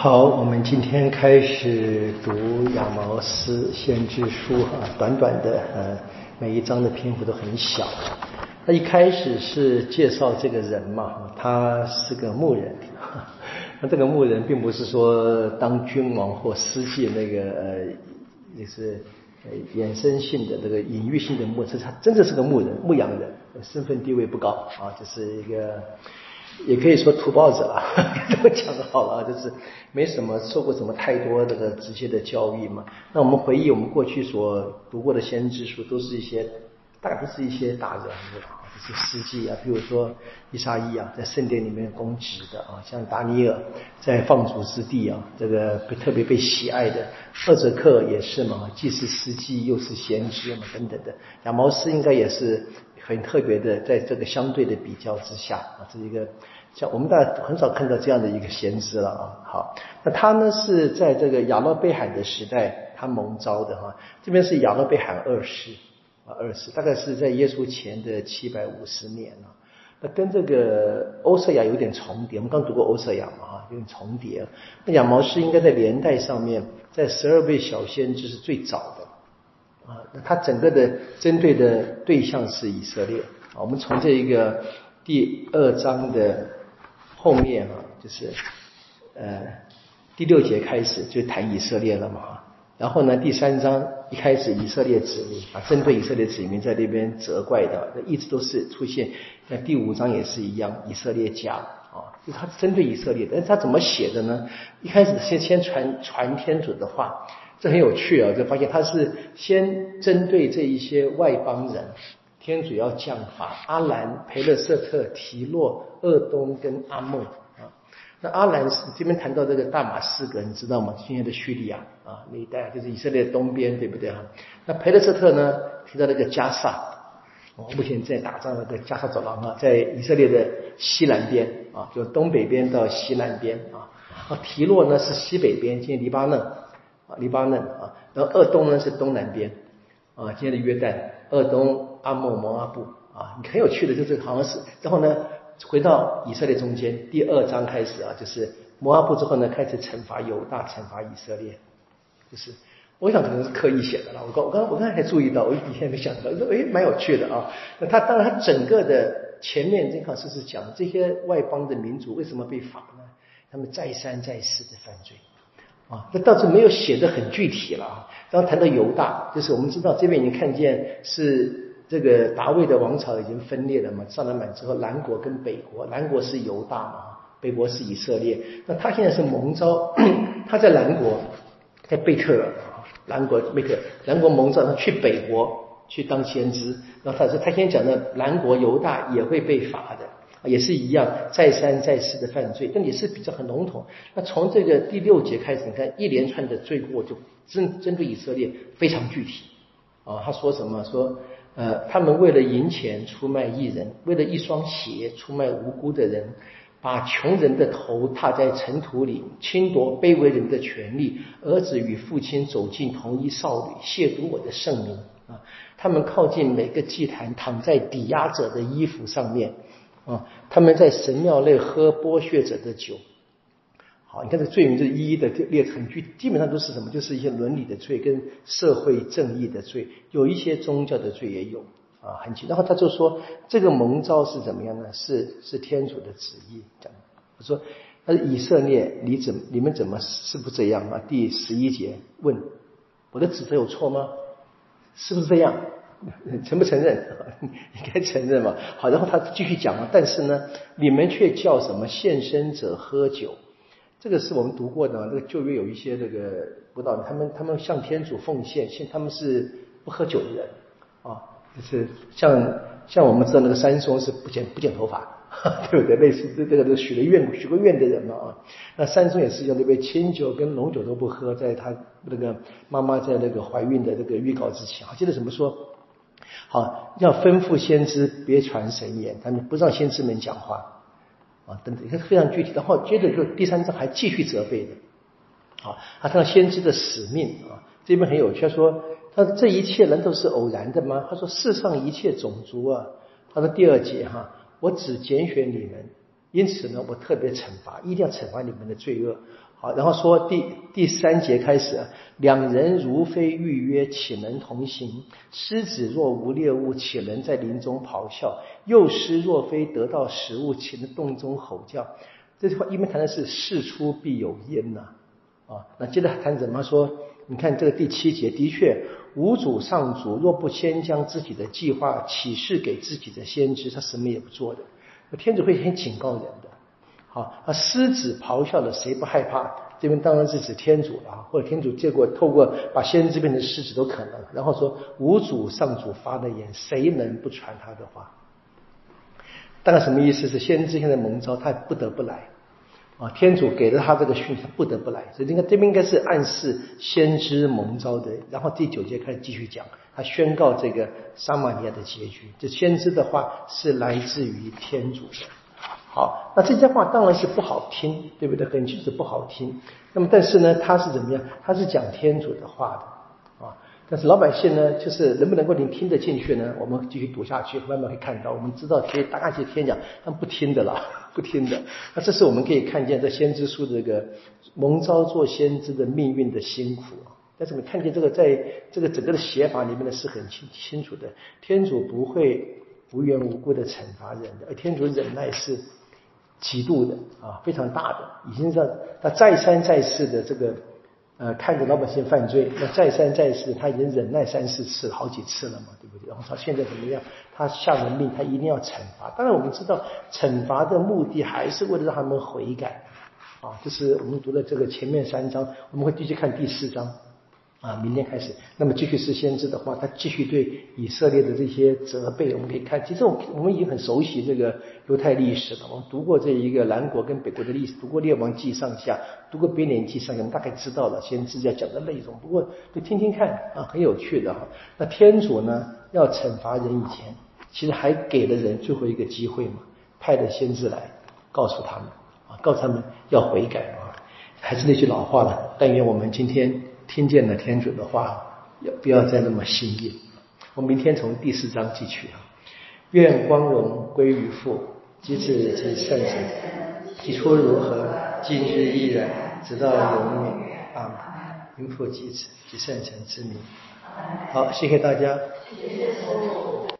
好，我们今天开始读亚毛斯先知书啊，短短的呃，每一章的篇幅都很小。那一开始是介绍这个人嘛，他是个牧人。那这个牧人并不是说当君王或司祭那个呃，也是衍生性的这个隐喻性的牧，是他真的是个牧人，牧羊人，身份地位不高啊，就是一个。也可以说土包子了，这么讲好了，就是没什么受过什么太多这个直接的教育嘛。那我们回忆我们过去所读过的先知书，都是一些大概都是一些大人物啊，这些司机啊，比如说伊莎伊啊，在圣殿里面供职的啊，像达尼尔在放逐之地啊，这个特别被喜爱的赫泽克也是嘛，既是司机又是先知嘛，等等的。亚毛斯应该也是。很特别的，在这个相对的比较之下啊，这一个像我们大家很少看到这样的一个先知了啊。好，那他呢是在这个亚诺贝海的时代，他蒙召的哈。这边是亚诺贝海二世啊，二世大概是在耶稣前的七百五十年啊。那跟这个欧瑟亚有点重叠，我们刚读过欧瑟亚嘛哈，有点重叠。那亚毛斯应该在年代上面，在十二位小先知是最早的。啊，那他整个的针对的对象是以色列啊。我们从这一个第二章的后面啊，就是呃第六节开始就谈以色列了嘛。然后呢，第三章一开始以色列子民啊，针对以色列子民在那边责怪的，那一直都是出现。那第五章也是一样，以色列家啊，就他针对以色列，但是他怎么写的呢？一开始先先传传天主的话。这很有趣啊！就发现他是先针对这一些外邦人，天主要降罚阿兰、培勒瑟特、提洛、厄东跟阿孟啊。那阿兰是这边谈到这个大马士革，你知道吗？今天的叙利亚啊那一带，就是以色列东边，对不对哈？那培勒瑟特呢，提到那个加萨，目前在打仗的个加萨走廊啊，在以色列的西南边啊，就东北边到西南边啊。提洛呢是西北边，今天黎巴嫩。啊，黎巴嫩啊，然后厄东呢是东南边啊，今天的约旦、鄂东、阿莫、摩阿布啊，你很有趣的，就是好像是，然后呢，回到以色列中间，第二章开始啊，就是摩阿布之后呢，开始惩罚犹大，惩罚以色列，就是我想可能是刻意写的了。我刚我刚我刚才还注意到，我以前没想到，说哎，蛮有趣的啊。那他当然他整个的前面这考试是讲这些外邦的民族为什么被罚呢？他们再三再四的犯罪。啊，那倒是没有写的很具体了啊。刚谈到犹大，就是我们知道这边已经看见是这个达卫的王朝已经分裂了嘛，上了满之后，南国跟北国，南国是犹大嘛，北国是以色列。那他现在是蒙召，他在南国，在贝特尔啊，南国贝特，南国蒙召他去北国去当先知。那他说他先讲的南国犹大也会被罚的。也是一样，再三再四的犯罪，但也是比较很笼统。那从这个第六节开始，你看一连串的罪过就针针对以色列非常具体啊。他说什么？说呃，他们为了银钱出卖艺人，为了一双鞋出卖无辜的人，把穷人的头踏在尘土里，侵夺卑微人的权利。儿子与父亲走进同一少女，亵渎我的圣名啊！他们靠近每个祭坛，躺在抵押者的衣服上面。啊，他们在神庙内喝剥削者的酒。好，你看这罪名就一一的列成具，基本上都是什么？就是一些伦理的罪跟社会正义的罪，有一些宗教的罪也有啊，很清。然后他就说，这个蒙召是怎么样呢？是是天主的旨意。讲，他说，他说以色列，你怎你们怎么是不这样啊？第十一节问，我的指责有错吗？是不是这样？承不承认？应该承认嘛。好，然后他继续讲了，但是呢，你们却叫什么献身者喝酒？这个是我们读过的，那个旧约有一些这个不道，他们他们向天主奉献，现他们是不喝酒的人啊，就是像像我们知道那个山松是不剪不剪头发。对不对？类似这这个都许了愿许过愿的人嘛啊，那三松也是一样，对不对？清酒跟浓酒都不喝，在他那个妈妈在那个怀孕的这个预告之前，记得怎么说？好，要吩咐先知别传神言，他们不让先知们讲话啊，等等，也是非常具体。然后接着就第三章还继续责备的，啊，他看到先知的使命啊，这边很有趣，他说他说这一切人都是偶然的吗？他说世上一切种族啊，他说第二节哈，我只拣选你们因此呢，我特别惩罚，一定要惩罚你们的罪恶。好，然后说第第三节开始，两人如非预约，岂能同行？狮子若无猎物，岂能在林中咆哮？幼狮若非得到食物，岂能洞中吼叫？这句话一边谈的是事出必有因呐，啊，那接着谈怎么说？你看这个第七节，的确，无主上主若不先将自己的计划启示给自己的先知，他什么也不做的。天主会先警告人的。好，那狮子咆哮的，谁不害怕？这边当然是指天主了，或者天主结果透过把先知变成狮子都可能。然后说无主上主发的言，谁能不传他的话？大概什么意思？是先知现在蒙召，他不得不来啊！天主给了他这个讯息，他不得不来。所以应该这边应该是暗示先知蒙召的。然后第九节开始继续讲，他宣告这个撒玛利亚的结局。这先知的话是来自于天主的。好，那这些话当然是不好听，对不对？很清楚不好听。那么，但是呢，他是怎么样？他是讲天主的话的啊。但是老百姓呢，就是能不能够你听得进去呢？我们继续读下去，慢慢会看到。我们知道，其实大概些天讲，他们不听的啦，不听的。那这是我们可以看见在先知书这个蒙召做先知的命运的辛苦。但是我们看见这个，在这个整个的写法里面呢，是很清清楚的。天主不会无缘无故的惩罚人的，而天主忍耐是。极度的啊，非常大的，已经在他再三再四的这个呃看着老百姓犯罪，那再三再四他已经忍耐三四次好几次了嘛，对不对？然后他现在怎么样？他下了命，他一定要惩罚。当然我们知道惩罚的目的还是为了让他们悔改啊。这是我们读的这个前面三章，我们会继续看第四章。啊，明天开始，那么继续是先知的话，他继续对以色列的这些责备，我们可以看。其实我我们已经很熟悉这个犹太历史了，我们读过这一个南国跟北国的历史，读过列王记上下，读过编年记上下，我们大概知道了先知要讲的内容。不过就听听看啊，很有趣的哈。那天主呢要惩罚人以前，其实还给了人最后一个机会嘛，派的先知来告诉他们啊，告诉他们要悔改啊。还是那句老话了，但愿我们今天。听见了天主的话，要不要再那么心硬？我明天从第四章继续啊。愿光荣归于父，及子及圣神，起初如何，今日依然，直到永远。啊，因父及子及圣神之名。好，谢谢大家。